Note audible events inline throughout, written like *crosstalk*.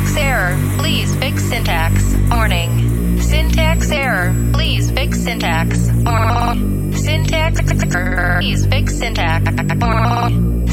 Syntax error. Please fix syntax. Warning. Syntax error. Please fix syntax. Syntax error. Please fix syntax.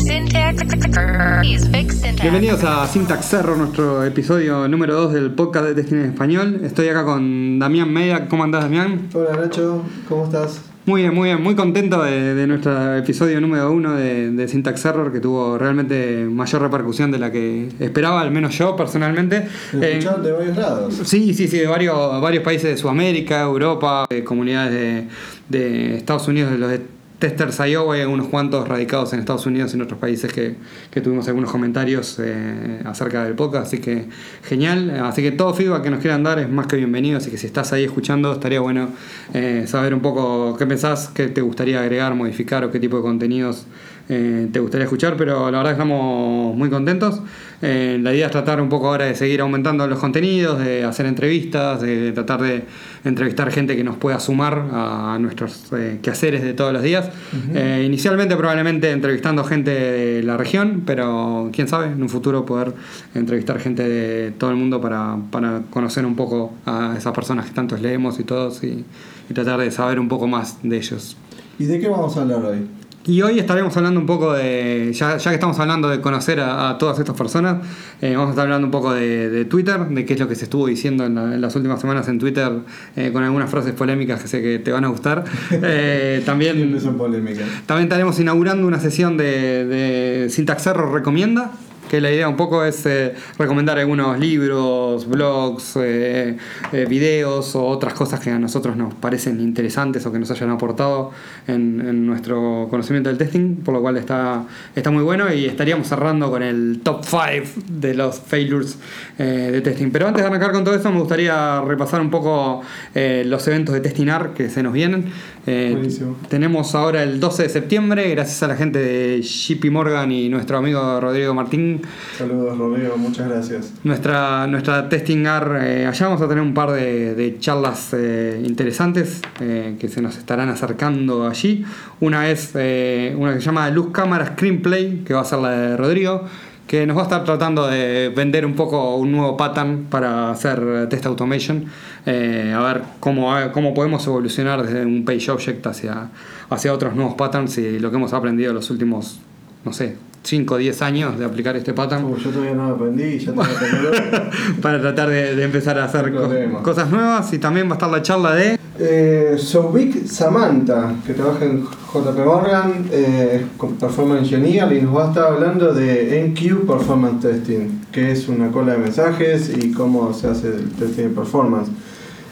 Syntax error. Please fix syntax. Bienvenidos a Syntax Error, nuestro episodio número 2 del podcast de Testing en Español. Estoy acá con Damián Media. ¿Cómo andás, Damián? Hola Nacho, ¿cómo estás? Muy bien, muy bien. Muy contento de, de nuestro episodio número 1 de, de Syntax Error, que tuvo realmente mayor repercusión de la que esperaba, al menos yo personalmente. Me Eh, escucharon de varios lados. Sí, sí, sí, de varios, varios países de Sudamérica, Europa, de comunidades de, de Estados Unidos, de los Testers Iowa y algunos cuantos radicados en Estados Unidos y en otros países que, que tuvimos algunos comentarios eh, acerca del podcast, así que genial. Así que todo feedback que nos quieran dar es más que bienvenido, así que si estás ahí escuchando estaría bueno eh, saber un poco qué pensás, qué te gustaría agregar, modificar o qué tipo de contenidos eh, te gustaría escuchar, pero la verdad que estamos muy contentos. Eh, la idea es tratar un poco ahora de seguir aumentando los contenidos, de hacer entrevistas, de tratar de entrevistar gente que nos pueda sumar a nuestros eh, quehaceres de todos los días. Eh, inicialmente probablemente entrevistando gente de la región, pero quién sabe, en un futuro poder entrevistar gente de todo el mundo para, para conocer un poco a esas personas que tantos leemos y todos y, y tratar de saber un poco más de ellos. ¿Y de qué vamos a hablar hoy? Y hoy estaremos hablando un poco de, ya, ya que estamos hablando de conocer a, a todas estas personas, eh, vamos a estar hablando un poco de, de Twitter, de qué es lo que se estuvo diciendo en, la- en las últimas semanas en Twitter, eh, con algunas frases polémicas que sé que te van a gustar. *laughs* Eh, también, son polémicas. también estaremos inaugurando una sesión de, de Syntax Error Recomienda, que la idea un poco es eh, recomendar algunos libros, blogs, eh, eh, videos o otras cosas que a nosotros nos parecen interesantes o que nos hayan aportado en, nuestro conocimiento del testing, por lo cual está, está muy bueno y estaríamos cerrando con el top 5 de los failures de testing. Pero antes de arrancar con todo eso me gustaría repasar un poco los eventos de Testinar que se nos vienen. Eh, tenemos ahora el 12 de septiembre, gracias a la gente de JP Morgan y nuestro amigo Rodrigo Martín, Saludos Rodrigo, muchas gracias. nuestra, nuestra testingar. eh, allá vamos a tener un par de, de charlas eh, interesantes eh, que se nos estarán acercando allí. Una es eh, una que se llama Luz Cámara Screenplay, que va a ser la de Rodrigo, que nos va a estar tratando de vender un poco un nuevo pattern para hacer test automation. eh, a ver cómo, cómo podemos evolucionar desde un page object hacia, hacia otros nuevos patterns y lo que hemos aprendido los últimos, no sé, 5 o 10 años de aplicar este pattern Como yo todavía no aprendí ya *laughs* para tratar de, de empezar a hacer No co- cosas nuevas y también va a estar la charla de eh, Souvik Samantha, que trabaja en JP Morgan, eh, con Performance Engineer, y nos va a estar hablando de NQ Performance Testing, que es una cola de mensajes y cómo se hace el testing de performance.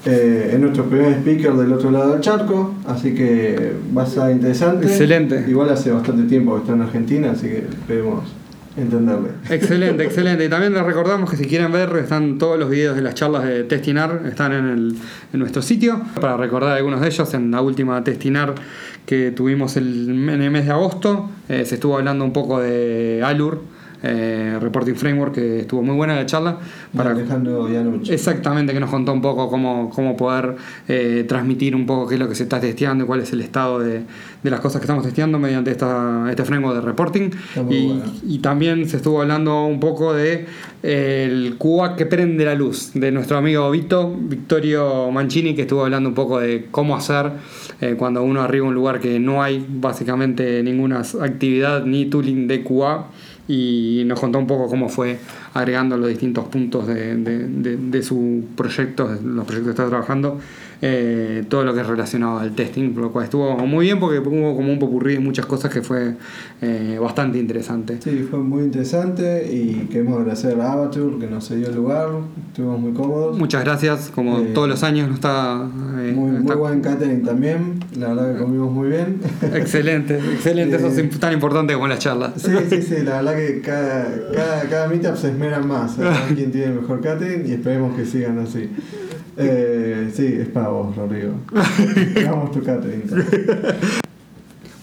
Eh, es nuestro primer speaker del otro lado del charco, así que va a ser interesante. Excelente. Igual hace bastante tiempo que está en Argentina, así que esperemos entenderle. excelente, excelente. Y también les recordamos que si quieren ver, están todos los videos de las charlas de Testinar, están en, el, en nuestro sitio. Para recordar algunos de ellos, en la última Testinar que tuvimos el, en el mes de agosto, eh, se estuvo hablando un poco de Alur, eh, Reporting Framework, que estuvo muy buena la charla. Para Para, Alejandro Yanucci. Exactamente, que nos contó un poco cómo, cómo poder eh, transmitir un poco qué es lo que se está testeando y cuál es el estado de, de las cosas que estamos testeando mediante esta, este framework de reporting. Y, bueno. y también se estuvo hablando un poco de eh, el QA que prende la luz, de nuestro amigo Vito, Victorio Mancini, que estuvo hablando un poco de cómo hacer eh, cuando uno arriba a un lugar que no hay básicamente ninguna actividad ni tooling de QA y nos contó un poco cómo fue agregando los distintos puntos de, de, de- su proyecto, los proyectos que está trabajando, eh, todo lo que es relacionado al testing, por lo cual estuvo muy bien porque hubo como un popurrí de muchas cosas que fue eh, bastante interesante. Sí, fue muy interesante y queremos agradecer a Avature que nos cedió el lugar, estuvimos muy cómodos. Muchas gracias, como Eh, todos los años nos está... eh, Muy, muy está- buen catering también, la verdad que comimos muy bien. *laughs* Excelente, excelente, eso Eh, es tan importante como las charlas. Sí, sí, sí, la verdad que cada, cada, cada meetup se esmeran más a ver quién tiene el mejor catering y esperemos que sigan así. Eh, sí, es para vos, Rodrigo. *laughs* Hagamos tu catering.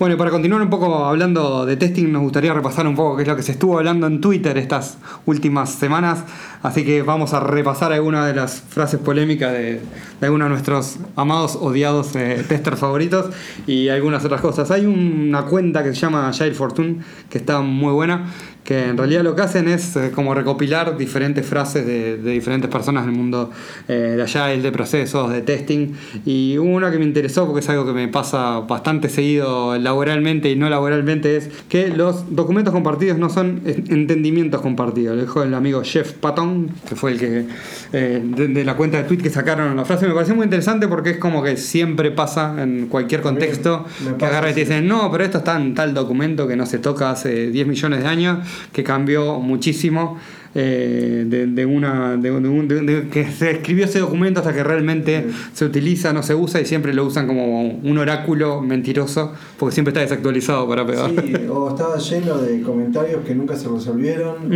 Bueno, para continuar un poco hablando de testing, nos gustaría repasar un poco qué es lo que se estuvo hablando en Twitter estas últimas semanas. Así que vamos a repasar algunas de las frases polémicas de, de algunos de nuestros amados, odiados eh, testers favoritos y algunas otras cosas. Hay una cuenta que se llama Jail Fortune, que está muy buena, que en realidad lo que hacen es eh, como recopilar diferentes frases de, de diferentes personas del mundo eh, de allá, de procesos, de testing. Y una que me interesó, porque es algo que me pasa bastante seguido laboralmente y no laboralmente, es que los documentos compartidos no son en- entendimientos compartidos. Lo dijo el amigo Jeff Patton, que fue el que eh, de, de la cuenta de tweet que sacaron la frase. Me pareció muy interesante porque es como que siempre pasa en cualquier contexto que agarra y te dicen, no, pero esto está en tal documento que no se toca hace 10 millones de años, que cambió muchísimo. eh, de, de una de, de un- de- que se escribió ese documento hasta que realmente Sí. se utiliza, no se usa y siempre lo usan como un oráculo mentiroso porque siempre está desactualizado para pegar. Sí, o estaba lleno de comentarios que nunca se resolvieron,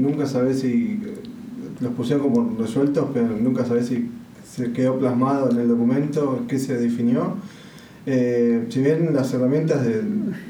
nunca sabés si los pusieron como resueltos, pero nunca sabés si se quedó plasmado en el documento, qué se definió. Eh, si bien las herramientas de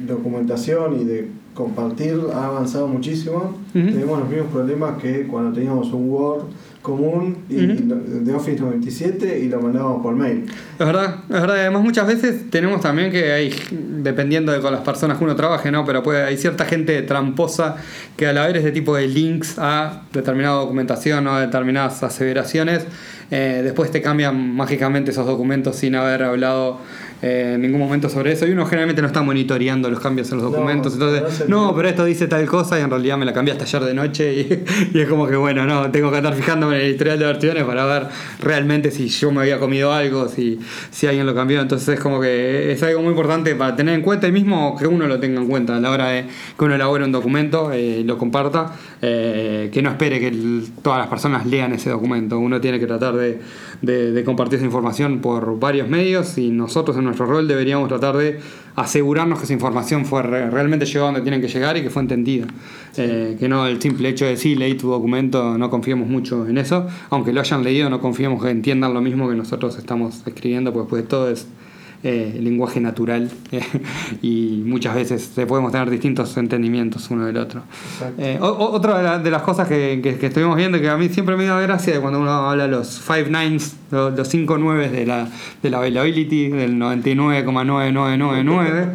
documentación y de compartir han avanzado muchísimo, tenemos los mismos problemas que cuando teníamos un Word común y de Office 97 y lo mandábamos por mail. Es verdad, es verdad. Además, muchas veces tenemos también que hay, dependiendo de con las personas que uno trabaje, ¿no? Pero puede, hay cierta gente tramposa que al haber ese tipo de links a determinada documentación o a determinadas aseveraciones, eh, después te cambian mágicamente esos documentos sin haber hablado eh, en ningún momento sobre eso. Y uno generalmente no está monitoreando los cambios en los documentos. no Entonces, no, pero esto dice tal cosa y en realidad me la cambiaste ayer de noche. Y, *laughs* y es como que, bueno, no, tengo que estar fijándome en el historial de versiones para ver realmente si yo me había comido algo, si, si alguien lo cambió. Entonces es como que es algo muy importante para tener en cuenta y mismo que uno lo tenga en cuenta a la hora de que uno elabore un documento y lo comparta, eh, que no espere que el- todas las personas lean ese documento. Uno tiene que tratar de, de- de compartir esa información por varios medios y nosotros en nuestro rol deberíamos tratar de asegurarnos que esa información fue re- realmente llegó a donde tienen que llegar y que fue entendida. Eh, que no el simple hecho de decir leí tu documento, no confiemos mucho en eso. Aunque lo hayan leído, no confiemos que entiendan lo mismo que nosotros estamos escribiendo, porque después de todo es eh, lenguaje natural eh, *laughs* y muchas veces podemos tener distintos entendimientos uno del otro. Eh, o- otra de, la- de las cosas que, que- que estuvimos viendo que a mí siempre me da gracia de cuando uno habla los 5 nines, los, los 5 9 de la, de la availability, del 99,9999.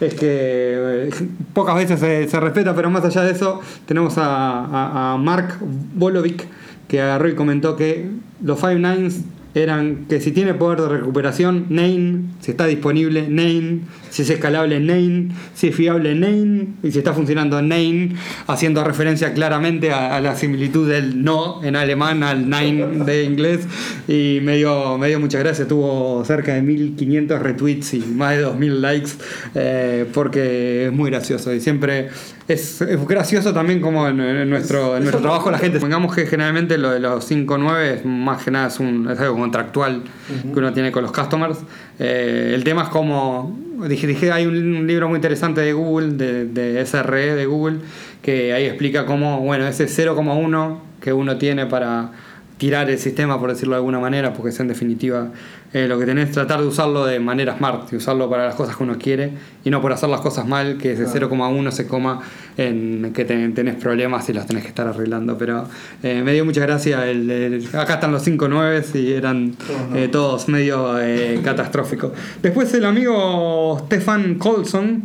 Es que eh, pocas veces se, se respeta, pero más allá de eso, tenemos a, a- a Mark Bolovic que agarró y comentó que los 5 nines eran que si tiene poder de recuperación, Name, si está disponible, Name, si es escalable, Name, si es fiable, Name, y si está funcionando, Name, haciendo referencia claramente a, a la similitud del no en alemán al nine de inglés. Y me dio, me dio muchas gracias, tuvo cerca de 1500 retweets y más de 2000 likes, eh, porque es muy gracioso. Y siempre es, es gracioso también como en, en nuestro, en nuestro trabajo la gente, pongamos que generalmente lo de los 5-9 es más que nada es, un, es algo contractual que uno tiene con los customers. Eh, el tema es como, dije, dije hay un, un libro muy interesante de Google, de, de SRE de Google, que ahí explica cómo, bueno, ese 0,1 que uno tiene para tirar el sistema, por decirlo de alguna manera, porque es en definitiva eh, lo que tenés es tratar de usarlo de manera smart, y usarlo para las cosas que uno quiere y no por hacer las cosas mal, que ese 0,1 se coma en que ten- tenés problemas y los tenés que estar arreglando. Pero eh, me dio mucha gracia, el, el- acá están los 5 9 y eran eh, todos medio eh, catastróficos. Después el amigo Stefan Colson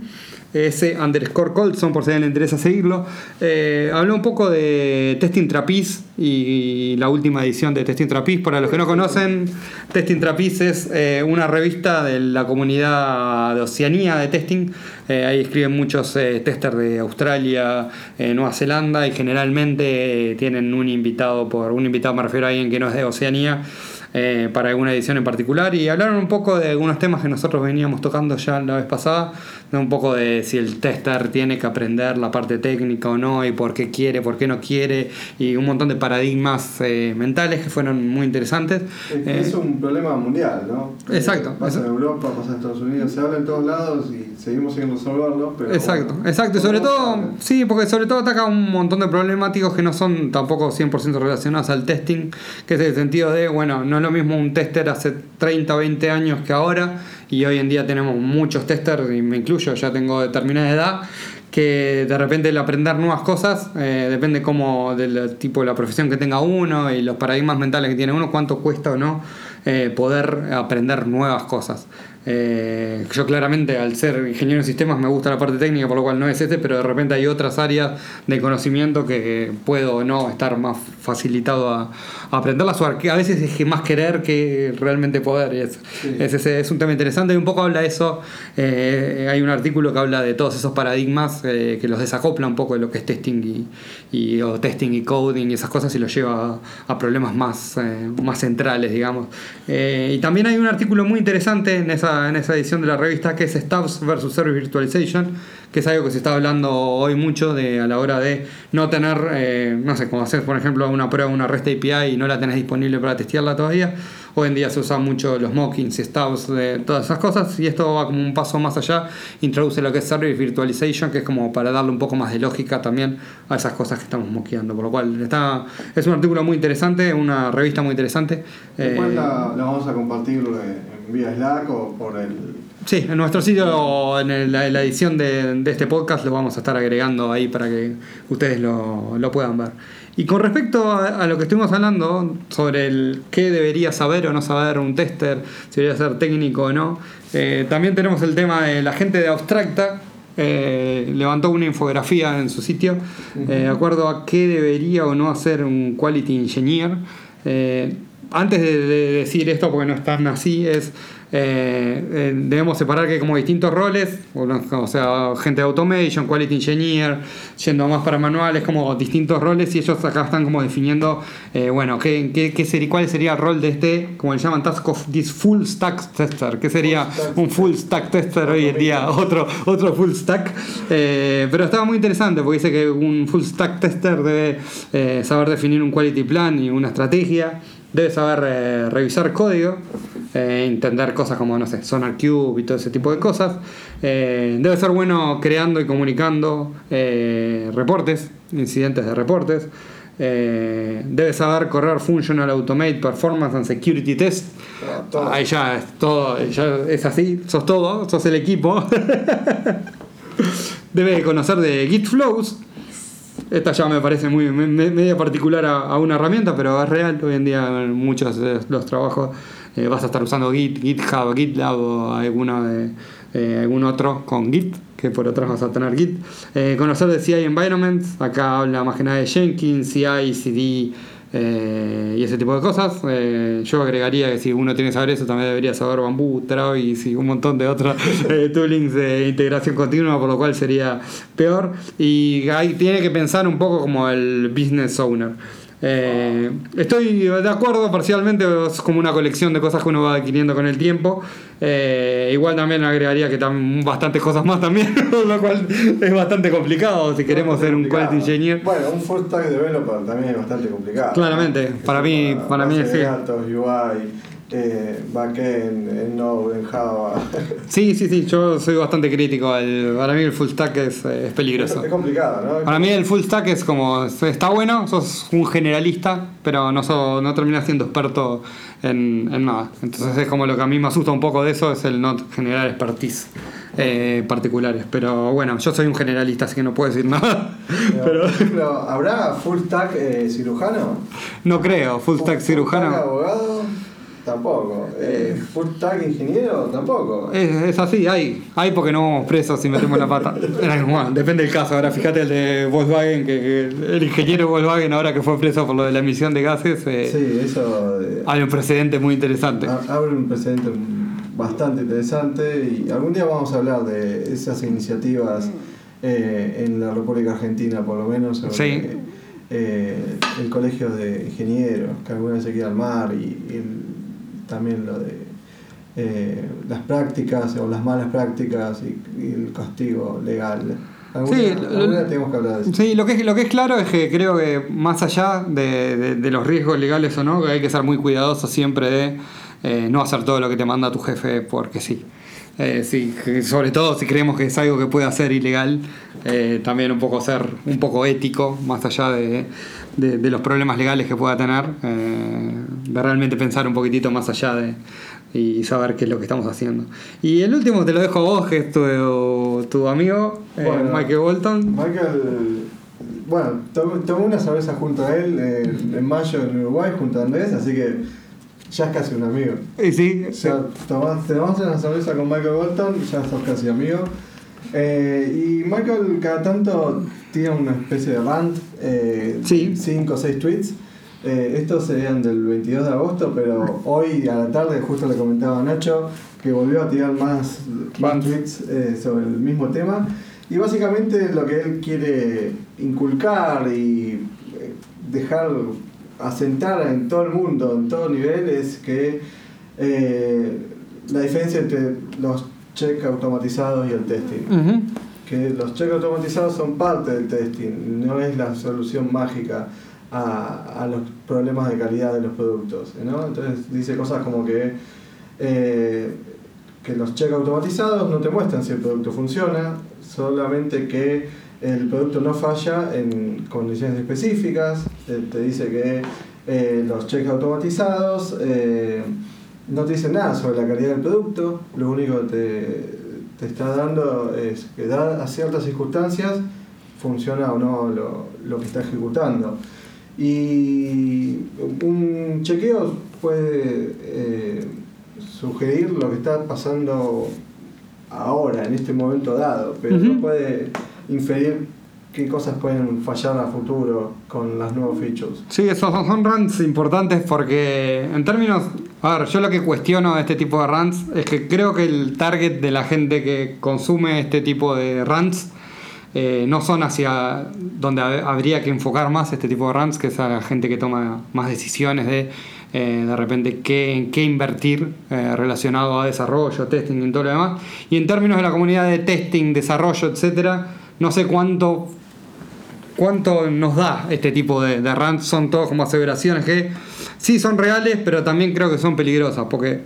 ese underscore Colson, por si alguien le interesa seguirlo, eh, habló un poco de Testing Trapeze y la última edición de Testing Trapeze. Para los que no conocen, Testing Trapeze es eh, una revista de la comunidad de Oceanía de testing. Eh, ahí escriben muchos testers de Australia, Nueva Zelanda y generalmente tienen un invitado, por un invitado me refiero a alguien que no es de Oceanía eh, para alguna edición en particular y hablaron un poco de algunos temas que nosotros veníamos tocando ya la vez pasada, de un poco de si el tester tiene que aprender la parte técnica o no y por qué quiere, por qué no quiere y un montón de paradigmas eh, mentales que fueron muy interesantes. Es, Eh, es un problema mundial, ¿no? Exacto. Eh, Pasa en Europa, pasa en Estados Unidos, se habla en todos lados y seguimos sin resolverlo. Pero Exacto, bueno, exacto. Y sobre ¿cómo todo, sale? sí, porque sobre todo ataca un montón de problemáticos que no son tampoco 100% relacionados al testing, que es el sentido de, bueno, no lo mismo un tester hace 30 o 20 años que ahora, y hoy en día tenemos muchos testers, y me incluyo, ya tengo determinada edad, que de repente el aprender nuevas cosas eh, depende como del tipo de la profesión que tenga uno y los paradigmas mentales que tiene uno, cuánto cuesta o no eh, poder aprender nuevas cosas. Eh, yo claramente al ser ingeniero en sistemas me gusta la parte técnica, por lo cual no es este, pero de repente hay otras áreas de conocimiento que puedo o no estar más facilitado a, a aprenderlas. o A veces es más querer que realmente poder. y es, Sí. es, ese- es un tema interesante y un poco habla de eso. eh, hay un artículo que habla de todos esos paradigmas eh, que los desacopla un poco de lo que es testing y, y- o testing y coding y esas cosas y los lleva a, a problemas más, eh, más centrales, digamos. Eh, y también hay un artículo muy interesante en esa, en esa edición de la revista que es Stubs versus Service Virtualization, que es algo que se está hablando hoy mucho de, a la hora de no tener, eh, no sé, como hacer por ejemplo una prueba, una REST API y no la tenés disponible para testearla todavía. Hoy en día se usan mucho los mockings y stubs de todas esas cosas y esto va como un paso más allá, introduce lo que es Service Virtualization, que es como para darle un poco más de lógica también a esas cosas que estamos mockeando. Por lo cual está, es un artículo muy interesante, una revista muy interesante. Después Eh, la, la vamos a compartir eh, en vía Slack o por el. Sí, en nuestro sitio, en el- la, la edición de, de este podcast, lo vamos a estar agregando ahí para que ustedes lo, lo puedan ver. Y con respecto a, a lo que estuvimos hablando sobre el qué debería saber o no saber un tester, si debería ser técnico o no, eh, también tenemos el tema de la gente de Abstracta. eh, levantó una infografía en su sitio eh, de acuerdo a qué debería o no hacer un quality engineer. Eh, antes de, de decir esto, porque no es tan así, es eh, eh, debemos separar que hay como distintos roles, o, sea, gente de automation, quality engineer, yendo más para manuales, como distintos roles, y ellos acá están como definiendo, eh, bueno, qué, qué, qué sería, cuál sería el rol de este, como le llaman, task of this full stack tester, que sería un full stack tester hoy en día, otro, otro full stack, Eh, pero estaba muy interesante porque dice que un full stack tester debe eh, saber definir un quality plan y una estrategia, debe saber eh, revisar código, eh, entender cosas como, no sé, Sonar Cube y todo ese tipo de cosas, Eh, debe ser bueno creando y comunicando eh, reportes, incidentes de reportes. Eh, debe saber correr Functional Automate Performance and Security Test. todo. Ahí ya es todo, ya es así, sos todo, sos el equipo. *laughs* Debe conocer de Git Flows. Esta ya me parece muy me- me- media particular a, una herramienta, pero es real. Hoy en día en muchos de los trabajos eh, vas a estar usando Git, GitHub, GitLab o alguno de, eh, algún otro con Git, que por atrás vas a tener Git. Eh, conocer de CI Environments, acá habla más que nada de Jenkins, CI, CD eh, y ese tipo de cosas. Eh, yo agregaría que si uno tiene que saber eso, también debería saber Bamboo, Travis y un montón de otros *laughs* eh, toolings de integración continua, por lo cual sería peor. Y ahí tiene que pensar un poco como el business owner. Eh, estoy de acuerdo parcialmente, es como una colección de cosas que uno va adquiriendo con el tiempo. Eh, igual también agregaría que tam- bastantes cosas más también, *laughs* lo cual es bastante complicado si queremos ser un quality engineer. Bueno, un full stack developer también es bastante complicado. Claramente, Es para mí- para mí de sí. datos, UI, eh, backend, en Node, en Java. *laughs* Sí, sí, sí, yo soy bastante crítico. al- para mí el full stack es, eh, es peligroso. es complicado, ¿no? Para mí el full stack es como, está bueno, sos un generalista, pero no, so- no terminas siendo experto en, en nada. Entonces es como lo que a mí me asusta un poco de eso, es el no generar expertise eh, particulares. Pero bueno, yo soy un generalista, así que no puedo decir nada. Pero, *laughs* ¿habrá full stack eh, cirujano? No creo, full stack ¿Full stack cirujano. abogado? Tampoco. Eh, ¿Full stack ingeniero? Tampoco. Es, es así, hay, hay porque no vamos presos si metemos la pata. *laughs* Bueno, depende del caso. Ahora fíjate el de Volkswagen, que, que el ingeniero Volkswagen ahora que fue preso por lo de la emisión de gases, eh, Sí, eso eh, hay un precedente muy interesante. abre un precedente bastante interesante y algún día vamos a hablar de esas iniciativas eh, en la República Argentina, por lo menos, sobre Sí. eh, el colegio de ingenieros, que alguna vez se quiere armar y, y el- también lo de eh, las prácticas o las malas prácticas y, y el castigo legal. Alguna, Sí, alguna tenemos que hablar de eso. Sí, lo que, es, lo que es claro es que creo que más allá de, de- de los riesgos legales o no, que hay que ser muy cuidadoso siempre de eh, no hacer todo lo que te manda tu jefe porque sí. Eh, sí, sobre todo si creemos que es algo que puede hacer ilegal, eh, también un poco ser un poco ético, más allá de, de- de los problemas legales que pueda tener, eh, de realmente pensar un poquitito más allá de y saber qué es lo que estamos haciendo. Y el último te lo dejo a vos, que es tu, tu amigo, eh, Bueno. Michael Bolton. Michael, bueno, tomé, una cerveza junto a él en, en mayo en Uruguay, junto a Andrés, así que ya es casi un amigo. Y sí, O sea, tomás- te tomaste una cerveza con Michael Bolton ya sos casi amigo. Eh, y Michael cada tanto tiene una especie de rant, eh, Sí. cinco o seis tweets. Eh, estos serían del 22 de agosto, pero hoy a la tarde justo le comentaba a Nacho que volvió a tirar más, tweets eh, sobre el mismo tema. Y básicamente lo que él quiere inculcar y eh, dejar asentar en todo el mundo, en todo nivel, es que eh, la diferencia entre los check automatizados y el testing. Que los check automatizados son parte del testing, no es la solución mágica a, a los problemas de calidad de los productos. ¿no? Entonces dice cosas como que, eh, que los check automatizados no te muestran si el producto funciona, solamente que el producto no falla en condiciones específicas, te, te dice que eh, los checks automatizados eh, no te dicen nada sobre la calidad del producto, lo único que te, te está dando es que da a ciertas circunstancias funciona o no lo, lo que está ejecutando. Y un chequeo puede eh, sugerir lo que está pasando ahora, en este momento dado, pero no puede inferir qué cosas pueden fallar a futuro con las nuevas features. Sí, esos son runs importantes porque en términos... A ver, yo lo que cuestiono de este tipo de runs es que creo que el target de la gente que consume este tipo de runs eh, no son hacia donde hab- habría que enfocar más este tipo de runs, que es a la gente que toma más decisiones de eh, de repente qué, en qué invertir eh, relacionado a desarrollo, testing y todo lo demás. Y en términos de la comunidad de testing, desarrollo, etcétera, no sé cuánto cuánto nos da este tipo de, de rants. Son todos como aseveraciones que sí son reales, pero también creo que son peligrosas, porque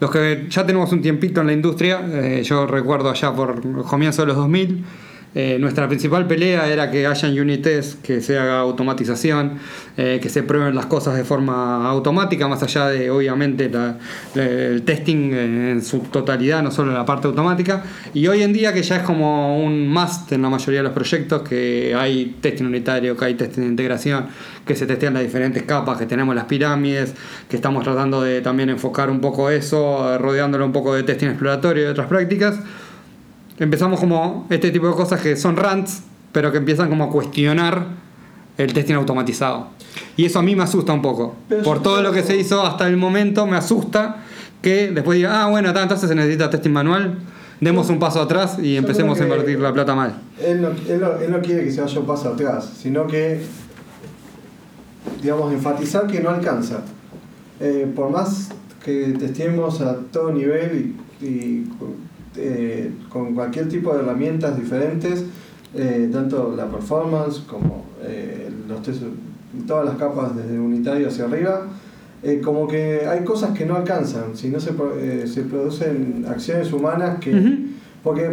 los que ya tenemos un tiempito en la industria, eh, yo recuerdo allá por comienzo de los 2000, eh, nuestra principal pelea era que hayan unit tests, que se haga automatización, eh, que se prueben las cosas de forma automática, más allá de obviamente la- la- el testing en su totalidad, no solo la parte automática. Y hoy en día que ya es como un must en la mayoría de los proyectos, que hay testing unitario, que hay testing de integración, que se testean las diferentes capas, que tenemos las pirámides, que estamos tratando de también enfocar un poco eso, rodeándolo un poco de testing exploratorio y otras prácticas empezamos como este tipo de cosas que son rants, pero que empiezan como a cuestionar el testing automatizado. Y eso a mí me asusta un poco. Pero Por todo lo que se hizo hasta el momento, me asusta que después diga, ah, bueno, entonces se necesita testing manual, demos un paso atrás y empecemos a invertir la plata mal. Él no, él, no, él no quiere que se vaya un paso atrás, sino que, digamos, enfatizar que no alcanza. Eh, por más que testemos a todo nivel y, y, eh, con cualquier tipo de herramientas diferentes, eh, tanto la performance como eh, los test, todas las capas desde unitario hacia arriba, como que hay cosas que no alcanzan, si no se, se producen acciones humanas que... Porque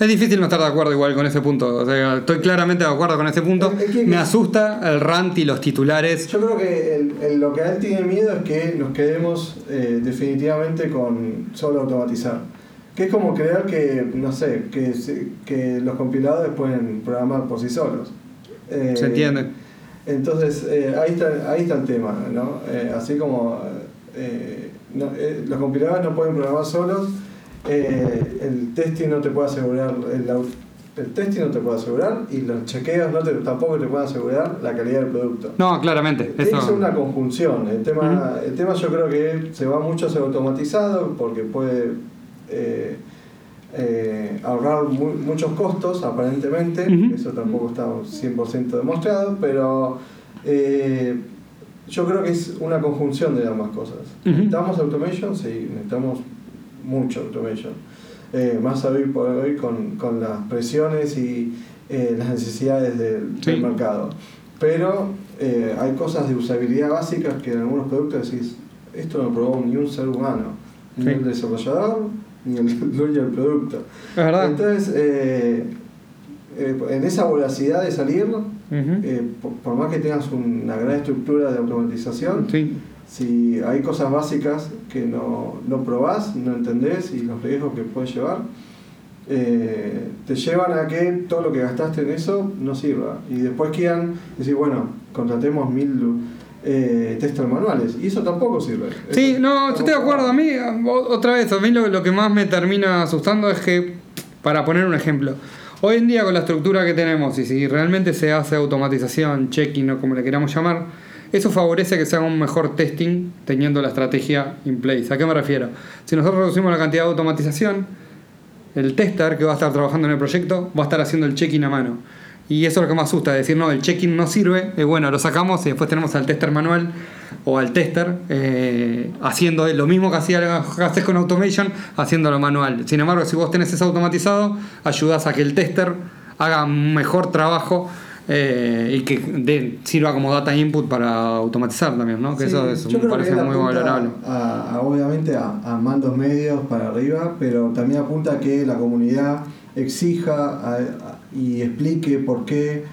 Es difícil no estar de acuerdo igual con ese punto. O sea, estoy claramente de acuerdo con ese punto. Es que- Me asusta el rant y los titulares. Yo creo que el- el- lo que él tiene miedo es que nos quedemos eh, definitivamente con solo automatizar. Que es como creer que, no sé, que, los compiladores pueden programar por sí solos. Eh, ¿Se entiende? Entonces, eh, ahí, está, ahí está el tema, ¿no? Eh, así como eh, no- eh, los compiladores no pueden programar solos, eh, el testing no te puede asegurar, el, testing no te puede asegurar y los chequeos no te, tampoco te pueden asegurar la calidad del producto. No, claramente. Eso. una conjunción. El tema, el tema yo creo que se va mucho hacia automatizado porque puede eh, eh, ahorrar mu- muchos costos aparentemente. Ujú. Eso tampoco está 100% demostrado, pero eh, yo creo que es una conjunción de ambas cosas. Ujú. ¿Necesitamos automation? Sí, necesitamos mucho automation. Eh, más hoy por hoy con, con las presiones y eh, las necesidades del, del Sí. mercado. Pero eh, hay cosas de usabilidad básicas que en algunos productos decís, esto no probó ni un ser humano, ni Sí. el desarrollador, ni el dueño del producto. Es verdad. Entonces, eh, eh, en esa voracidad de salir, eh, por, por más que tengas una gran estructura de automatización, Sí. si hay cosas básicas que no, no probás, no entendés y los riesgos que puede llevar, eh, te llevan a que todo lo que gastaste en eso no sirva. Y después quedan decir, bueno, contratemos mil eh, manuales. Y eso tampoco sirve. Sí, Eso- no, yo estoy de acuerdo. A mí, otra vez, a mí lo, lo que más me termina asustando es que, para poner un ejemplo, hoy en día con la estructura que tenemos y si realmente se hace automatización, checking o como le queramos llamar, eso favorece que se haga un mejor testing teniendo la estrategia in place. ¿A qué me refiero? Si nosotros reducimos la cantidad de automatización, el tester que va a estar trabajando en el proyecto va a estar haciendo el check-in a mano. Y eso es lo que me asusta, decir, no, el check-in no sirve, y bueno, lo sacamos y después tenemos al tester manual o al tester eh, haciendo lo mismo que, hacía, que haces con automation, haciéndolo manual. Sin embargo, si vos tenés eso automatizado, ayudás a que el tester haga mejor trabajo eh, y que de- sirva como data input para automatizar también, ¿no? Que Sí, eso es, me parece muy valorable. A, a, obviamente a, a mandos medios para arriba, pero también apunta a que la comunidad exija y explique por qué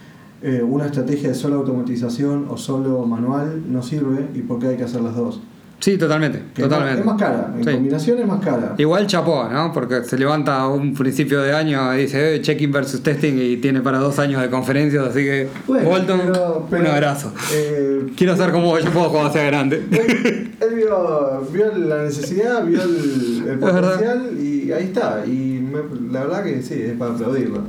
eh, una estrategia de solo automatización o solo manual no sirve y por qué hay que hacer las dos. Sí, totalmente, Que totalmente. Es más cara, en Sí. combinación es más cara. Igual chapó, ¿no? Porque se levanta un principio de año y dice eh, check-in versus testing y tiene para dos años de conferencias, así que Bueno, Bolton, pero- pero, un abrazo. eh, Quiero ser como yo puedo cuando sea grande. él, él vio, vio la necesidad, vio el, el potencial y ahí está. Y me- la verdad que sí, es para aplaudirlo.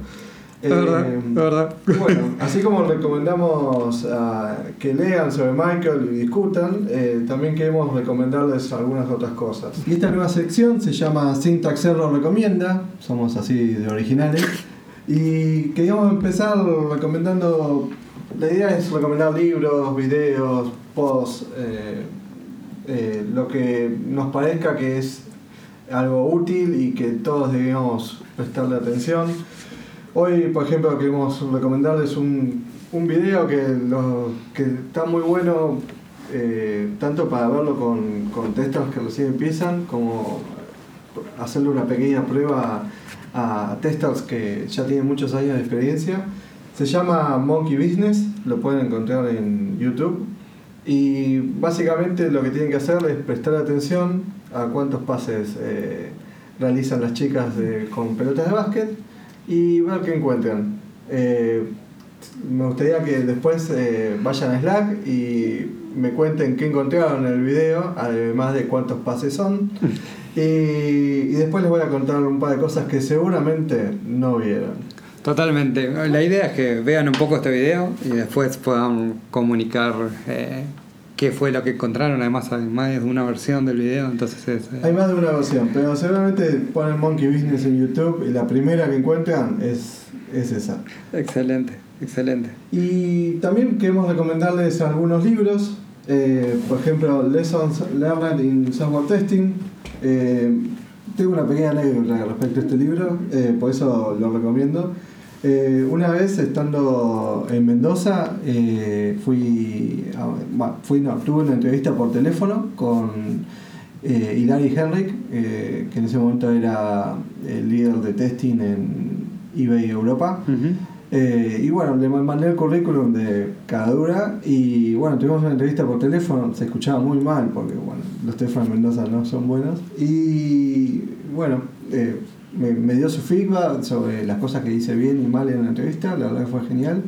Es verdad, Eh, es verdad. Bueno, así como recomendamos ah, que lean sobre Michael y discutan, eh, también queremos recomendarles algunas otras cosas. Y esta nueva sección se llama Syntax Error Recomienda, somos así de originales, y queríamos empezar recomendando, la idea es recomendar libros, videos, posts, eh, eh, lo que nos parezca que es algo útil y que todos debemos prestarle atención. Hoy, por ejemplo, queremos recomendarles un, un video que, lo- que está muy bueno, eh, tanto para verlo con, con testers que recién empiezan, como hacerle una pequeña prueba a testers que ya tienen muchos años de experiencia. Se llama Monkey Business, lo pueden encontrar en YouTube. Y básicamente lo que tienen que hacer es prestar atención a cuántos pases eh, realizan las chicas de- con pelotas de básquet y ver qué encuentran. Eh, me gustaría que después eh, vayan a Slack y me cuenten qué encontraron en el video, además de cuántos pases son. *laughs* Y, y después les voy a contar un par de cosas que seguramente no vieron. Totalmente. La idea es que vean un poco este video y después puedan comunicar eh, qué fue lo que encontraron. Además, hay más de una versión del video, entonces es, eh, Hay más de una versión, pero seguramente ponen Monkey Business en YouTube y la primera que encuentran es, es esa. excelente, excelente. Y también queremos recomendarles algunos libros, eh, por ejemplo, Lessons Learned in Software Testing. Eh, tengo una pequeña anécdota respecto a este libro, eh, por eso lo recomiendo. Eh, una vez estando en Mendoza, eh, fui, a- fui no, tuve una entrevista por teléfono con eh, Hilary Henrik, eh, que en ese momento era el líder de testing en eBay Europa. Y bueno, le mandé el currículum de Cadura y bueno, tuvimos una entrevista por teléfono, se escuchaba muy mal porque bueno, los teléfonos de Mendoza no son buenos. Y bueno, me, me dio su feedback sobre las cosas que hice bien y mal en la entrevista, la verdad que fue genial.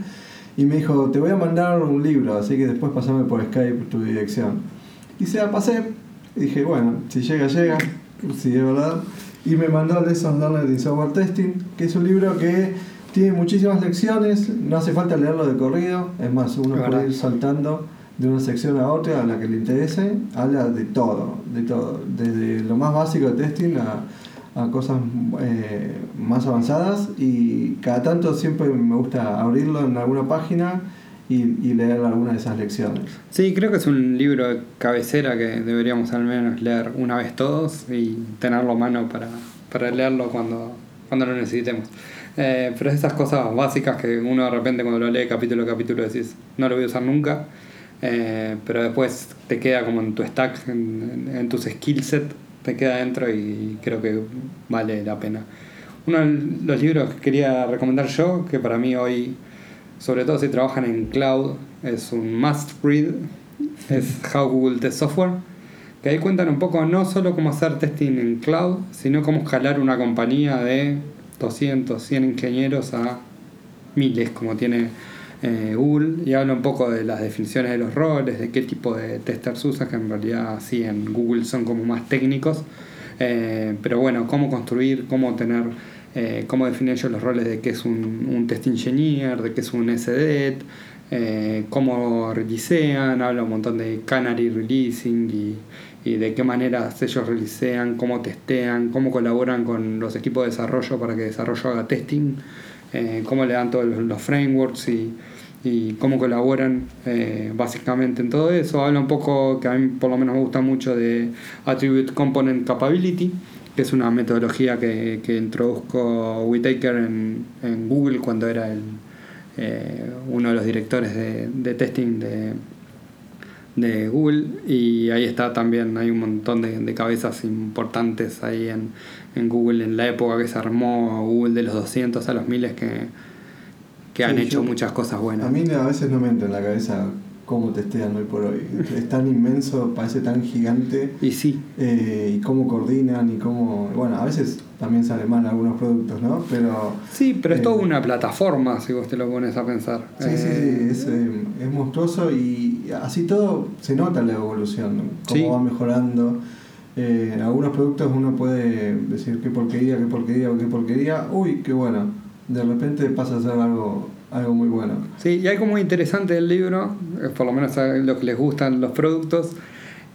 Y me dijo, te voy a mandar un libro, así que después pasame por Skype tu dirección. Y se la pasé, y dije, bueno, si llega, llega, si es verdad. Y me mandó Lessons Learned in Software Testing, que es un libro que tiene muchísimas lecciones, no hace falta leerlo de corrido, es más, uno puede ir saltando de una sección a otra a la que le interese, habla de todo, de todo, desde lo más básico de testing a, a cosas eh, más avanzadas y cada tanto siempre me gusta abrirlo en alguna página y, y leer alguna de esas lecciones. Sí, creo que es un libro de cabecera que deberíamos al menos leer una vez todos y tenerlo a mano para, para leerlo cuando, cuando lo necesitemos. Eh, pero es esas cosas básicas que uno de repente cuando lo lee capítulo a capítulo decís, no lo voy a usar nunca, eh, pero después te queda como en tu stack, en, en- en tus skill set, te queda dentro y creo que vale la pena. Uno de los libros que quería recomendar yo, que para mí hoy, sobre todo si trabajan en cloud, es un must read, es How Google Test Software, que ahí cuentan un poco no solo cómo hacer testing en cloud, sino cómo escalar una compañía de 200, 100 ingenieros a miles, como tiene eh, Google, y habla un poco de las definiciones de los roles, de qué tipo de testers usa, que en realidad sí en Google son como más técnicos. Eh, pero bueno, cómo construir, cómo tener, eh, cómo definir ellos los roles de qué es un, un test engineer, de qué es un SDET, eh, cómo releasean, habla un montón de canary releasing y, de qué manera ellos releasean, cómo testean, cómo colaboran con los equipos de desarrollo para que el desarrollo haga testing, eh, cómo le dan todos los frameworks y, y cómo colaboran eh, básicamente en todo eso. Habla un poco, que a mí por lo menos me gusta mucho, de Attribute Component Capability, que es una metodología que, que introduzco Whitaker en, Google cuando era el, eh, uno de los directores de, de testing de, de Google y ahí está también, hay un montón de, de cabezas importantes ahí en, en Google en la época que se armó Google de los 200 a los miles que, que han Sí, hecho yo- muchas cosas buenas. A mí a veces no me entra en la cabeza cómo testean hoy por hoy. Es tan inmenso, parece tan gigante. Y sí, eh, y cómo coordinan y cómo... Bueno, a veces también sale mal algunos productos, ¿no? Pero... sí, pero es Eh, toda una plataforma si vos te lo pones a pensar. Sí, sí, sí, Eh, es, eh, es monstruoso y así todo se nota la evolución, ¿no? cómo Sí. va mejorando. Eh, en algunos productos uno puede decir qué porquería, qué porquería o qué porquería, uy, qué bueno. De repente pasa a ser algo, algo muy bueno. Sí, y hay como interesante del libro, eh, por lo menos a los que les gustan los productos,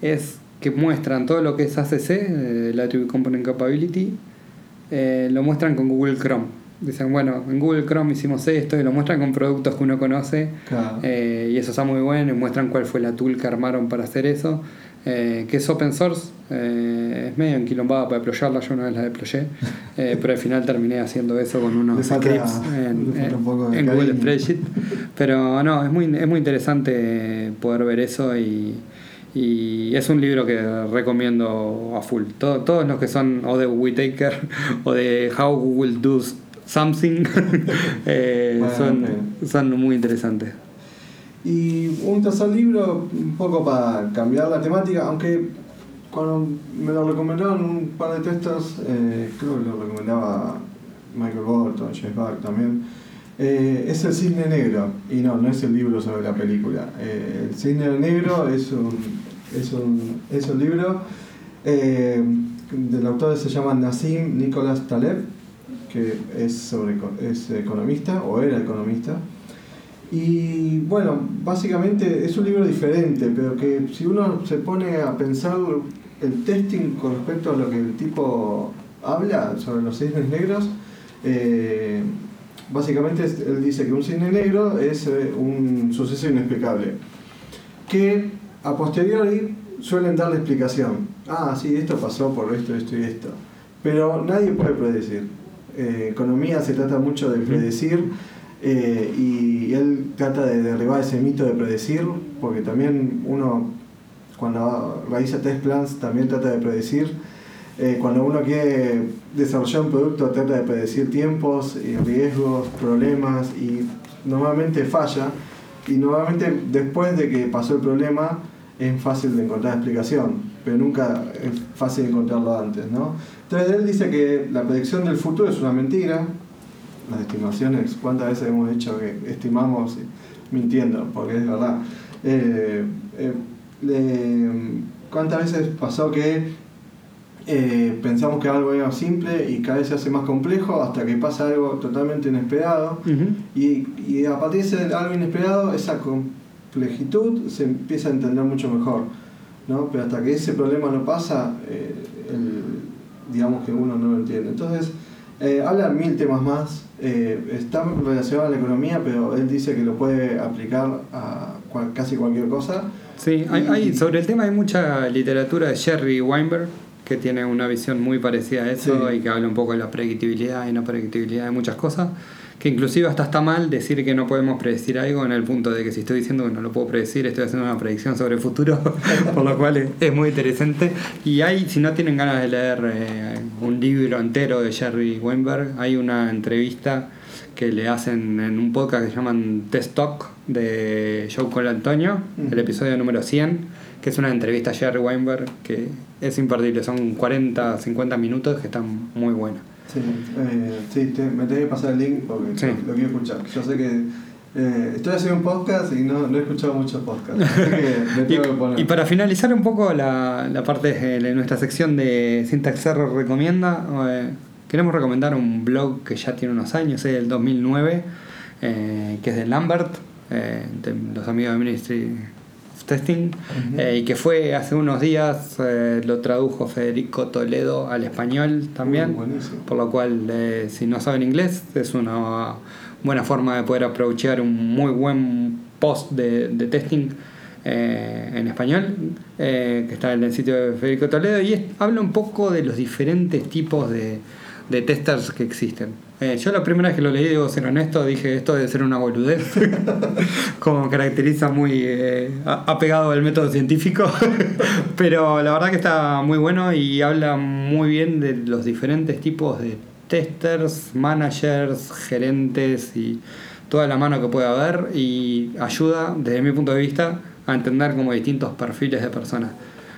es que muestran todo lo que es ACC, eh, el Attribute Component Capability, eh, lo muestran con Google Chrome. Dicen, bueno, en Google Chrome hicimos esto y lo muestran con productos que uno conoce Claro. eh, y eso está muy bueno y muestran cuál fue la tool que armaron para hacer eso, eh, que es open source, eh, es medio enquilombada para deployarla, yo una vez la deployé, *laughs* eh, pero al final terminé haciendo eso con unos scripts en, un Google. Spreadsheet. Pero no, es muy, es muy interesante poder ver eso y, y es un libro que recomiendo a full. Todo- todos los que son o de Whitaker *laughs* o de How Google Does Something *laughs* son, son muy interesantes. Y un tercer libro, un poco para cambiar la temática, aunque cuando me lo recomendaron un par de testers, eh, creo que lo recomendaba Michael Bolton, Jeff Buck también, eh, es El Cisne Negro. Y no, no es el libro sobre la película. Eh, el Cisne Negro es un, es un, es un libro eh, del autor se llama Nassim Nicholas Taleb, que es, sobre, es economista, o era economista. Y bueno, básicamente es un libro diferente, pero que si uno se pone a pensar el testing con respecto a lo que el tipo habla sobre los cisnes negros, eh, básicamente él dice que un cisne negro es eh, un suceso inexplicable, que a posteriori suelen darle explicación. Ah, sí, esto pasó por esto, esto y esto. Pero nadie puede predecir. Eh, economía se trata mucho de predecir eh, y él trata de derribar ese mito de predecir, porque también uno cuando realiza test plans también trata de predecir. Eh, cuando uno quiere desarrollar un producto trata de predecir tiempos, y riesgos, problemas y normalmente falla. Y normalmente después de que pasó el problema es fácil de encontrar explicación, pero nunca es fácil encontrarlo antes. ¿no? Entonces él dice que la predicción del futuro es una mentira, las estimaciones, cuántas veces hemos dicho que estimamos mintiendo, porque es verdad. Eh, eh, le- ¿Cuántas veces pasó que eh, pensamos que algo era simple y cada vez se hace más complejo hasta que pasa algo totalmente inesperado? Y, y a partir de algo inesperado, esa complejitud se empieza a entender mucho mejor. ¿no? Pero hasta que ese problema no pasa, eh, el- digamos que uno no lo entiende. Entonces, eh, habla mil temas más. eh, está relacionado a la economía, pero él dice que lo puede aplicar a cual- casi cualquier cosa. Sí, hay, hay- sobre el tema hay mucha literatura de Jerry Weinberg que tiene una visión muy parecida a eso Sí. y que habla un poco de la predictibilidad y no predictibilidad de muchas cosas. Que inclusive hasta está mal decir que no podemos predecir algo en el punto de que si estoy diciendo que no lo puedo predecir, estoy haciendo una predicción sobre el futuro, *laughs* por lo cual es, es muy interesante. Y hay, si no tienen ganas de leer eh, un libro entero de Jerry Weinberg, hay una entrevista que le hacen en un podcast que llaman Test Talk de Joe Colantonio, Ujú. el episodio número 100, que es una entrevista a Jerry Weinberg que es imperdible, son 40, 50 minutos que están muy buenas. Sí, eh, sí te- me tenés que pasar el link porque Sí. lo, lo quiero escuchar. Yo sé que Eh, estoy haciendo un podcast y no, no he escuchado muchos podcasts. Así que me *laughs* tengo que poner. Y, y para finalizar un poco la, la parte de nuestra sección de Syntax Error recomienda, eh, queremos recomendar un blog que ya tiene unos años, es del 2009, eh, que es de Lambert, eh, de los amigos de Ministry Testing, eh, y que fue hace unos días, eh, lo tradujo Federico Toledo al español también, Uh, por lo cual eh, si no saben inglés es una buena forma de poder aprovechar un muy buen post de, de testing eh, en español eh, que está en el sitio de Federico Toledo y es- habla un poco de los diferentes tipos de, de testers que existen. Eh, yo la primera vez que lo leí, debo ser honesto, dije esto debe ser una boludez, *laughs* como caracteriza muy eh, apegado al método científico, *laughs* pero la verdad que está muy bueno y habla muy bien de los diferentes tipos de testers, managers, gerentes y toda la mano que puede haber y ayuda, desde mi punto de vista, a entender como distintos perfiles de personas.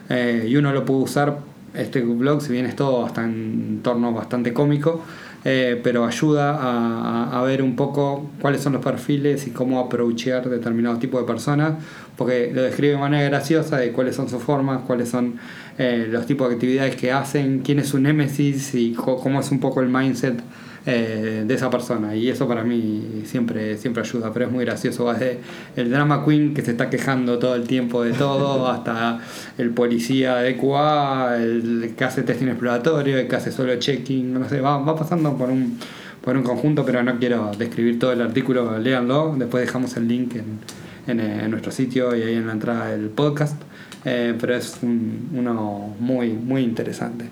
Eh, y uno lo puede usar, este blog, si bien es todo hasta en torno bastante cómico, eh, pero ayuda a, a- ver un poco cuáles son los perfiles y cómo aprovechar determinados tipos de personas, porque lo describe de manera graciosa de cuáles son sus formas, cuáles son eh, los tipos de actividades que hacen, quién es su némesis y cómo es un poco el mindset eh, de esa persona. Y eso para mí siempre siempre ayuda pero es muy gracioso. Va desde el drama queen que se está quejando todo el tiempo de todo *laughs* hasta el policía de QA el que hace testing exploratorio el que hace solo checking no sé va, va pasando por un por un conjunto pero no quiero describir todo el artículo léanlo. Después dejamos el link en, en, eh, en nuestro sitio y ahí en la entrada del podcast. Eh, pero es un- uno muy muy interesante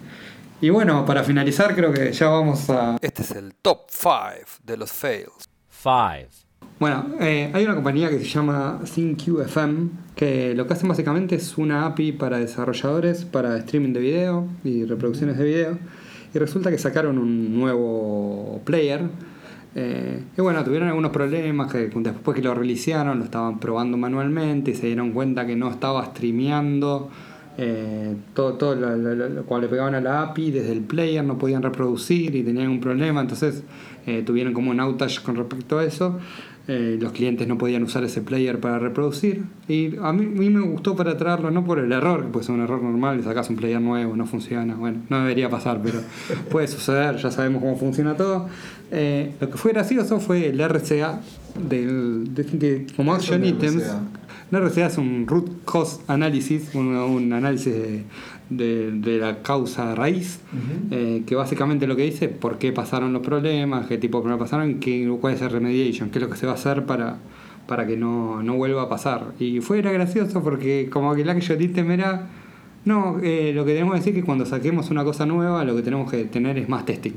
y bueno, para finalizar creo que ya vamos a... Este es el top 5 de los fails. 5. Bueno, eh, hay una compañía que se llama ThinQFM que lo que hace básicamente es una API para desarrolladores para streaming de video y reproducciones de video. Y resulta que sacaron un nuevo player. eh, y bueno, tuvieron algunos problemas que después que lo releasearon lo estaban probando manualmente y se dieron cuenta que no estaba streameando eh, todo, todo lo, lo- lo- cual le pegaban a la API desde el player no podían reproducir y tenían un problema entonces eh, tuvieron como un outage con respecto a eso Eh, los clientes no podían usar ese player para reproducir y a mí, a mí me gustó para traerlo no por el error que puede ser un error normal le sacas un player nuevo no funciona bueno no debería pasar pero *laughs* puede suceder ya sabemos cómo funciona todo Eh, lo que fue gracioso fue el RCA del, de- de- como ¿Qué es un action items RCA? Un RCA es un root cause analysis, un, un análisis de, de- de la causa raíz, eh, que básicamente lo que dice por qué pasaron los problemas, qué tipo de problemas pasaron, qué, cuál es el remediation, qué es lo que se va a hacer para, para que no, no vuelva a pasar. Y fue era gracioso porque como que la que yo item era, no, eh, lo que tenemos que decir es que cuando saquemos una cosa nueva, lo que tenemos que tener es más testing.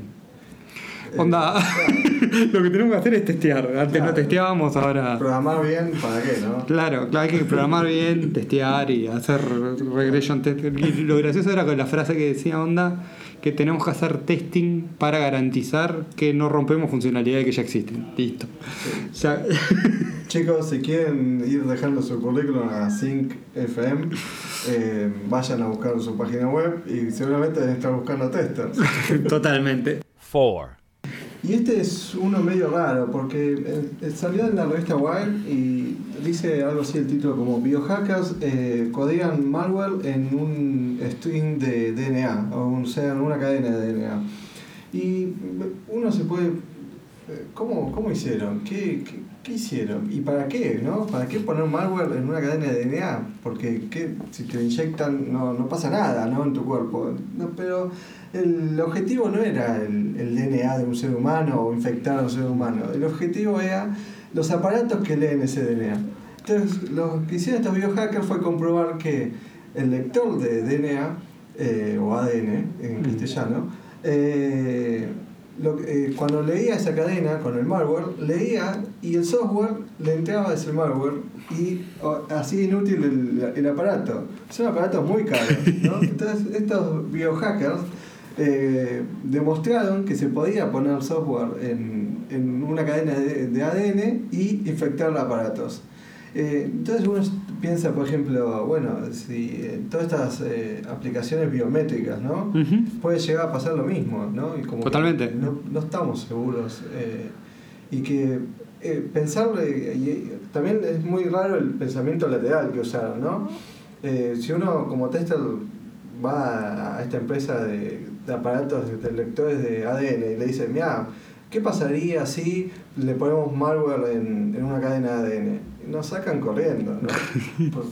Onda, *laughs* lo que tenemos que hacer es testear. Antes no Claro. testeábamos, ahora... Programar bien, ¿para qué, no? Claro, claro, hay que programar bien, *laughs* testear y hacer regression test. Y lo gracioso era con la frase que decía Onda que tenemos que hacer testing para garantizar que no rompemos funcionalidades que ya existen. Listo. Ya- *laughs* Chicos, si quieren ir dejando su currículum a Sync FM, eh, vayan a buscar su página web y seguramente deben estar buscando testers. Totalmente. 4. Y este es uno medio raro porque eh, salió en la revista Wired y dice algo así el título como biohackers eh, codean malware en un string de DNA o un, sea en una cadena de DNA. Y uno se puede... eh, ¿Cómo, cómo hicieron? ¿Qué, qué, qué hicieron? ¿Y para qué? ¿no? ¿Para qué poner malware en una cadena de DNA? Porque ¿qué? si te inyectan no, no pasa nada ¿no? en tu cuerpo. No, pero el objetivo no era el, el DNA de un ser humano o infectar a un ser humano. El objetivo era los aparatos que leen ese DNA. Entonces, lo que hicieron estos biohackers fue comprobar que el lector de DNA, eh, o ADN en Mm. castellano, eh, lo eh, cuando leía esa cadena con el malware, leía y el software le entraba ese malware y o, hacía inútil el, el aparato. Son aparatos muy caros. ¿no? *laughs* Entonces, estos biohackers eh, demostraron que se podía poner software en, en una cadena de, de ADN y infectar aparatos. Eh, entonces uno piensa, por ejemplo, bueno, si eh, todas estas eh, aplicaciones biométricas, ¿no? Puede llegar a pasar lo mismo, ¿no? Y como Totalmente. No, no estamos seguros. eh, y que eh, pensar, eh, y, también es muy raro el pensamiento lateral que usaron, ¿no? Si uno como tester va a esta empresa de, de aparatos de, de lectores de ADN y le dice, mira, ¿qué pasaría si le ponemos malware en, en una cadena de ADN? Nos sacan corriendo, ¿no? *laughs* por,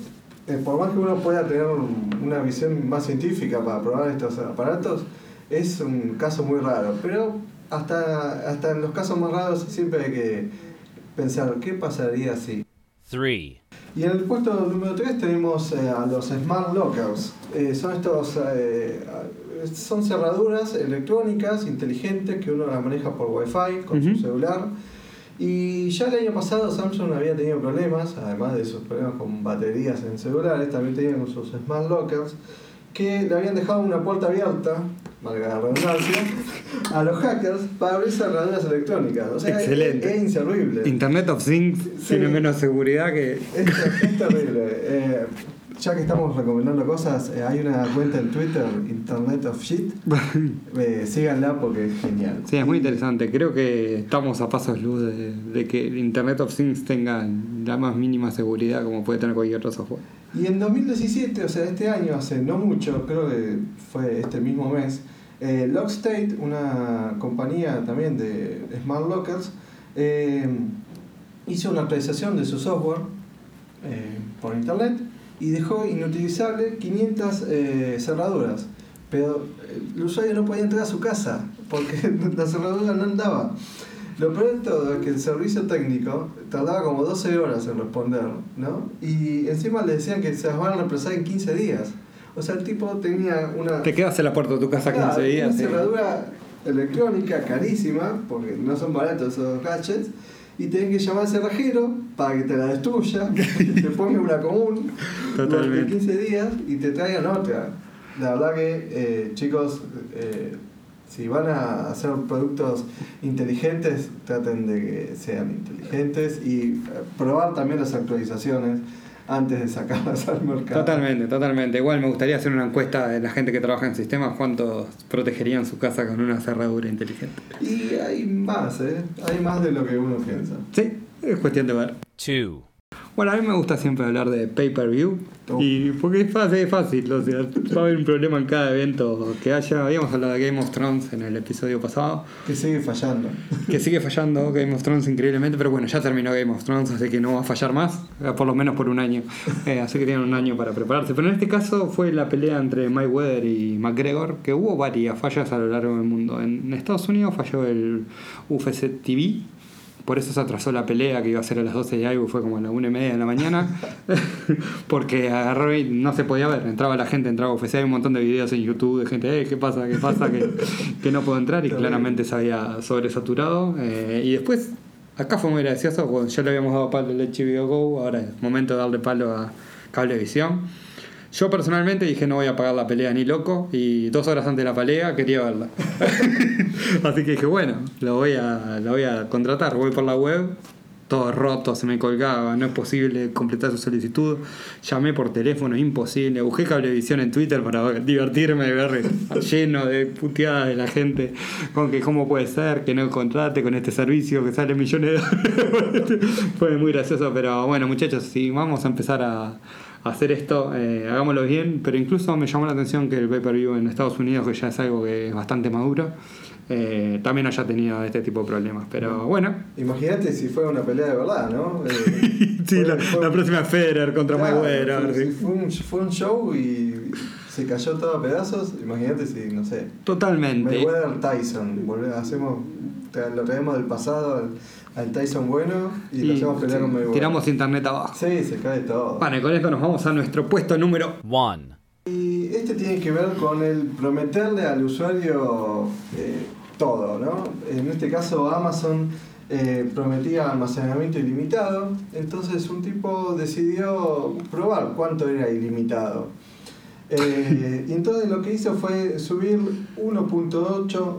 eh, por más que uno pueda tener una visión más científica para probar estos aparatos, es un caso muy raro. Pero hasta, hasta en los casos más raros siempre hay que pensar, ¿qué pasaría si? 3. Y en el puesto número 3 tenemos eh, a los Smart Lockers. Eh, son estos eh, son cerraduras electrónicas inteligentes que uno las maneja por Wi-Fi con su celular. Y ya el año pasado Samsung había tenido problemas, además de sus problemas con baterías en celulares, también tenían con sus Smart Lockers, que le habían dejado una puerta abierta, valga la redundancia, a los hackers para abrir cerraduras electrónicas. O sea, Excelente. es, es inservible. Internet of Things Sí. tiene menos seguridad que. Es, es terrible. Eh, ya que estamos recomendando cosas, eh, hay una cuenta en Twitter, Internet of Shit. *laughs* Eh, síganla porque es genial. Sí, es muy interesante. Creo que estamos a pasos luz de, de que el Internet of Things tenga la más mínima seguridad como puede tener cualquier otro software. Y en 2017, o sea, este año, hace no mucho, creo que fue este mismo mes, eh, Lockstate, una compañía también de Smart Lockers, eh, hizo una actualización de su software eh, por internet y dejó inutilizable 500 eh, cerraduras. Pero eh, el usuario no podía entrar a su casa porque *laughs* la cerradura no andaba. Lo peor de todo es que el servicio técnico tardaba como 12 horas en responder, ¿no? Y encima le decían que se las van a reemplazar en 15 días. O sea, el tipo tenía una... Te quedas en la puerta de tu casa 15 Claro, días. Una sí. cerradura electrónica carísima, porque no son baratos esos gadgets, y tenés que llamar al cerrajero para que te la destruya, *laughs* te ponga una común durante Totalmente. 15 días y te traigan otra. La verdad que, eh, chicos, eh, si van a hacer productos inteligentes, traten de que sean inteligentes y eh, probar también las actualizaciones antes de sacarlas *laughs* al mercado. Totalmente, totalmente. Igual me gustaría hacer una encuesta de la gente que trabaja en sistemas, cuántos protegerían su casa con una cerradura inteligente. Y hay más, ¿eh? Hay más de lo que uno piensa. Sí, es cuestión de ver. 2. Bueno, a mí me gusta siempre hablar de pay-per-view. Oh. Y porque es fácil, es fácil, o sea, va a haber un problema en cada evento que haya. Habíamos hablado de Game of Thrones en el episodio pasado, Que sigue fallando. que sigue fallando Game of Thrones increíblemente, pero bueno, ya terminó Game of Thrones, así que no va a fallar más, eh, por lo menos por un año. Eh, así que tienen un año para prepararse. Pero en este caso fue la pelea entre Mayweather y McGregor, que hubo varias fallas a lo largo del mundo. En Estados Unidos falló el UFC TV. Por eso se atrasó la pelea que iba a ser a las 12 de algo, fue como a las 1 y media de la mañana. *laughs* Porque agarró y no se podía ver. Entraba la gente, entraba UFC. Hay un montón de videos en YouTube de gente, eh, ¿qué pasa? ¿Qué pasa? Que, que no puedo entrar. Y claramente se había sobresaturado. Eh, y después, acá fue muy gracioso. Ya le habíamos dado palo al HBO Go. Ahora es momento de darle palo a Cablevisión. Yo personalmente dije no voy a pagar la pelea ni loco y dos horas antes de la pelea quería verla. *laughs* Así que dije, bueno, lo voy a, lo voy a contratar. Voy por la web, todo roto, se me colgaba, no es posible completar su solicitud. Llamé por teléfono, imposible. Busqué cablevisión en Twitter para divertirme, ver *laughs* lleno de puteadas de la gente con que cómo puede ser que no contrate con este servicio que sale millones de dólares. *laughs* Fue muy gracioso, pero bueno, muchachos, si vamos a empezar a hacer esto, eh, hagámoslo bien, pero incluso me llamó la atención que el pay-per-view en Estados Unidos, que ya es algo que es bastante maduro, eh, también haya tenido este tipo de problemas. Pero bueno, Imagínate si fuera una pelea de verdad, ¿no? *laughs* Eh, sí, fue- la, fue- la próxima Federer contra Claro, Mayweather. si fue, un, fue un show y se cayó todo a pedazos. Imagínate si, no sé, Totalmente. Mayweather Tyson. volve- hacemos, lo traemos del pasado al, al Tyson bueno y, lo hacemos pelear sí, con Mayweather. tiramos internet abajo. Sí, se cae todo. Bueno, y con esto nos vamos a nuestro puesto número 1. Y este tiene que ver con el prometerle al usuario eh, todo, ¿no? En este caso Amazon eh, prometía almacenamiento ilimitado, entonces un tipo decidió probar cuánto era ilimitado. *laughs* Eh, y entonces lo que hizo fue subir 1.8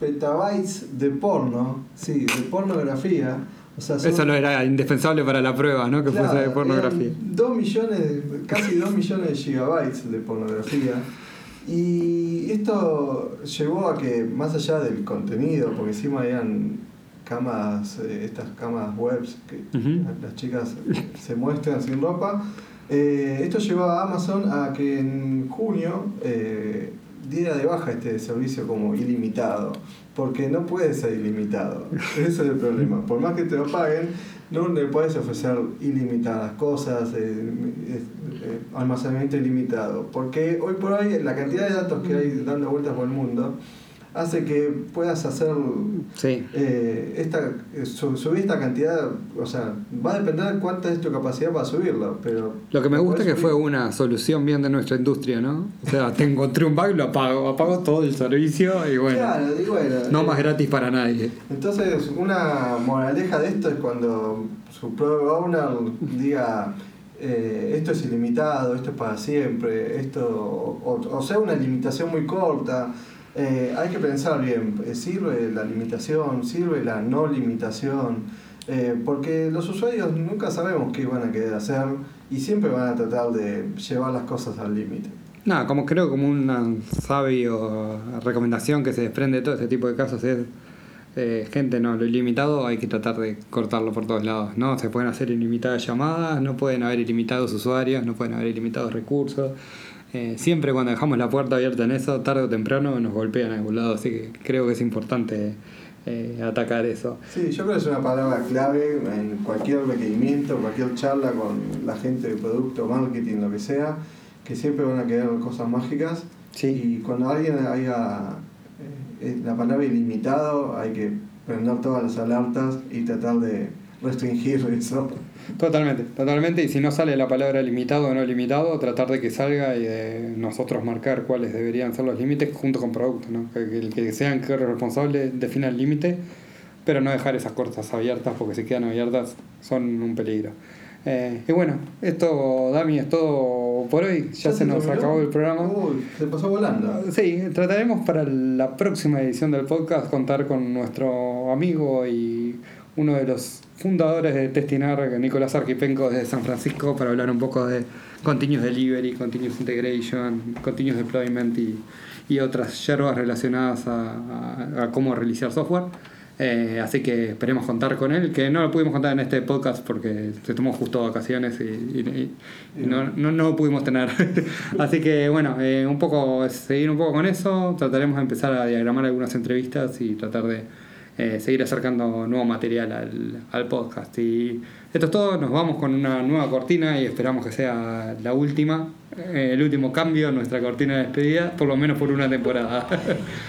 petabytes de porno, sí, de pornografía. O sea, son- Eso no era indispensable para la prueba, ¿no? Que Claro, fuese de pornografía. dos millones, casi 2 millones de gigabytes de pornografía. Y esto llevó a que, más allá del contenido, porque encima eran camas, eh, estas camas webs que las chicas se muestran sin ropa. Eh, esto llevó a Amazon a que en junio eh, diera de baja este servicio como ilimitado, porque no puede ser ilimitado. *laughs* Ese es el problema. Por más que te lo paguen, no le puedes ofrecer ilimitadas cosas, eh, eh, eh, almacenamiento ilimitado, porque hoy por hoy la cantidad de datos que hay dando vueltas por el mundo hace que puedas hacer Sí. eh, esta, eh, su- subir esta cantidad, o sea, va a depender de cuánta es tu capacidad para subirlo, pero... Lo que me gusta es que fue una solución bien de nuestra industria, ¿no? O sea, te encontré un bug, lo apago, apago todo el servicio y bueno, Claro, y bueno, no eh, más gratis para nadie. Entonces, una moraleja de esto es cuando su product owner diga eh, esto es ilimitado, esto es para siempre, esto, o, o sea, una limitación muy corta. Eh, hay que pensar bien, eh, ¿sirve la limitación? ¿Sirve la no limitación? Eh, porque los usuarios nunca sabemos qué van a querer hacer y siempre van a tratar de llevar las cosas al límite. Nada, como creo como una sabio recomendación que se desprende de todo este tipo de casos es eh, gente, no, lo ilimitado hay que tratar de cortarlo por todos lados, ¿no? Se pueden hacer ilimitadas llamadas, no pueden haber ilimitados usuarios, no pueden haber ilimitados recursos. Eh, siempre cuando dejamos la puerta abierta en eso, tarde o temprano nos golpean a algún lado, así que creo que es importante eh, atacar eso. Sí, yo creo que es una palabra clave en cualquier requerimiento, cualquier charla con la gente de producto, marketing, lo que sea, que siempre van a querer cosas mágicas. Sí. Y cuando alguien haya eh, la palabra ilimitado, hay que prender todas las alertas y tratar de restringir *laughs* eso. Totalmente, totalmente. Y si no sale la palabra limitado o no limitado, tratar de que salga y de nosotros marcar cuáles deberían ser los límites junto con producto, ¿no? Que, que el que sean que responsable defina el límite, pero no dejar esas cortas abiertas porque si quedan abiertas son un peligro. Eh, y bueno, esto, Dami, es todo por hoy. Ya, se nos terminó? acabó el programa. Uy, se pasó volando. Sí, trataremos para la próxima edición del podcast contar con nuestro amigo y uno de los fundadores de Testinar, Nicolás Arquipenco desde San Francisco, para hablar un poco de Continuous Delivery, Continuous Integration, Continuous Deployment y, y otras yerbas relacionadas a, a- a cómo realizar software. Eh, así que esperemos contar con él, que no lo pudimos contar en este podcast porque se tomó justo vacaciones y, y- y no, no, no lo pudimos tener. *laughs* así que bueno, eh, un poco seguir un poco con eso, trataremos de empezar a diagramar algunas entrevistas y tratar de eh, seguir acercando nuevo material al, al podcast. Y esto es todo, nos vamos con una nueva cortina y esperamos que sea la última, eh, el último cambio en nuestra cortina de despedida, por lo menos por una temporada.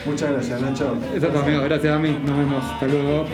Muchas gracias, Nacho. Eso es todo, amigos. Gracias, Dami. Nos vemos. Hasta luego.